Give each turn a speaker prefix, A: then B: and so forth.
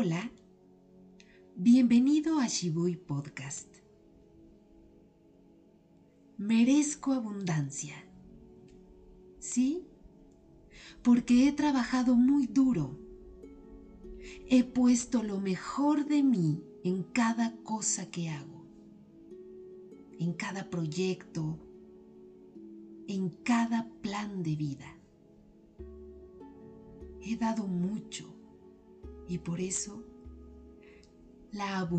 A: Hola, bienvenido a Shibui Podcast. Merezco abundancia. ¿Sí? Porque he trabajado muy duro. He puesto lo mejor de mí en cada cosa que hago, en cada proyecto, en cada plan de vida. He dado mucho y por eso la abundancia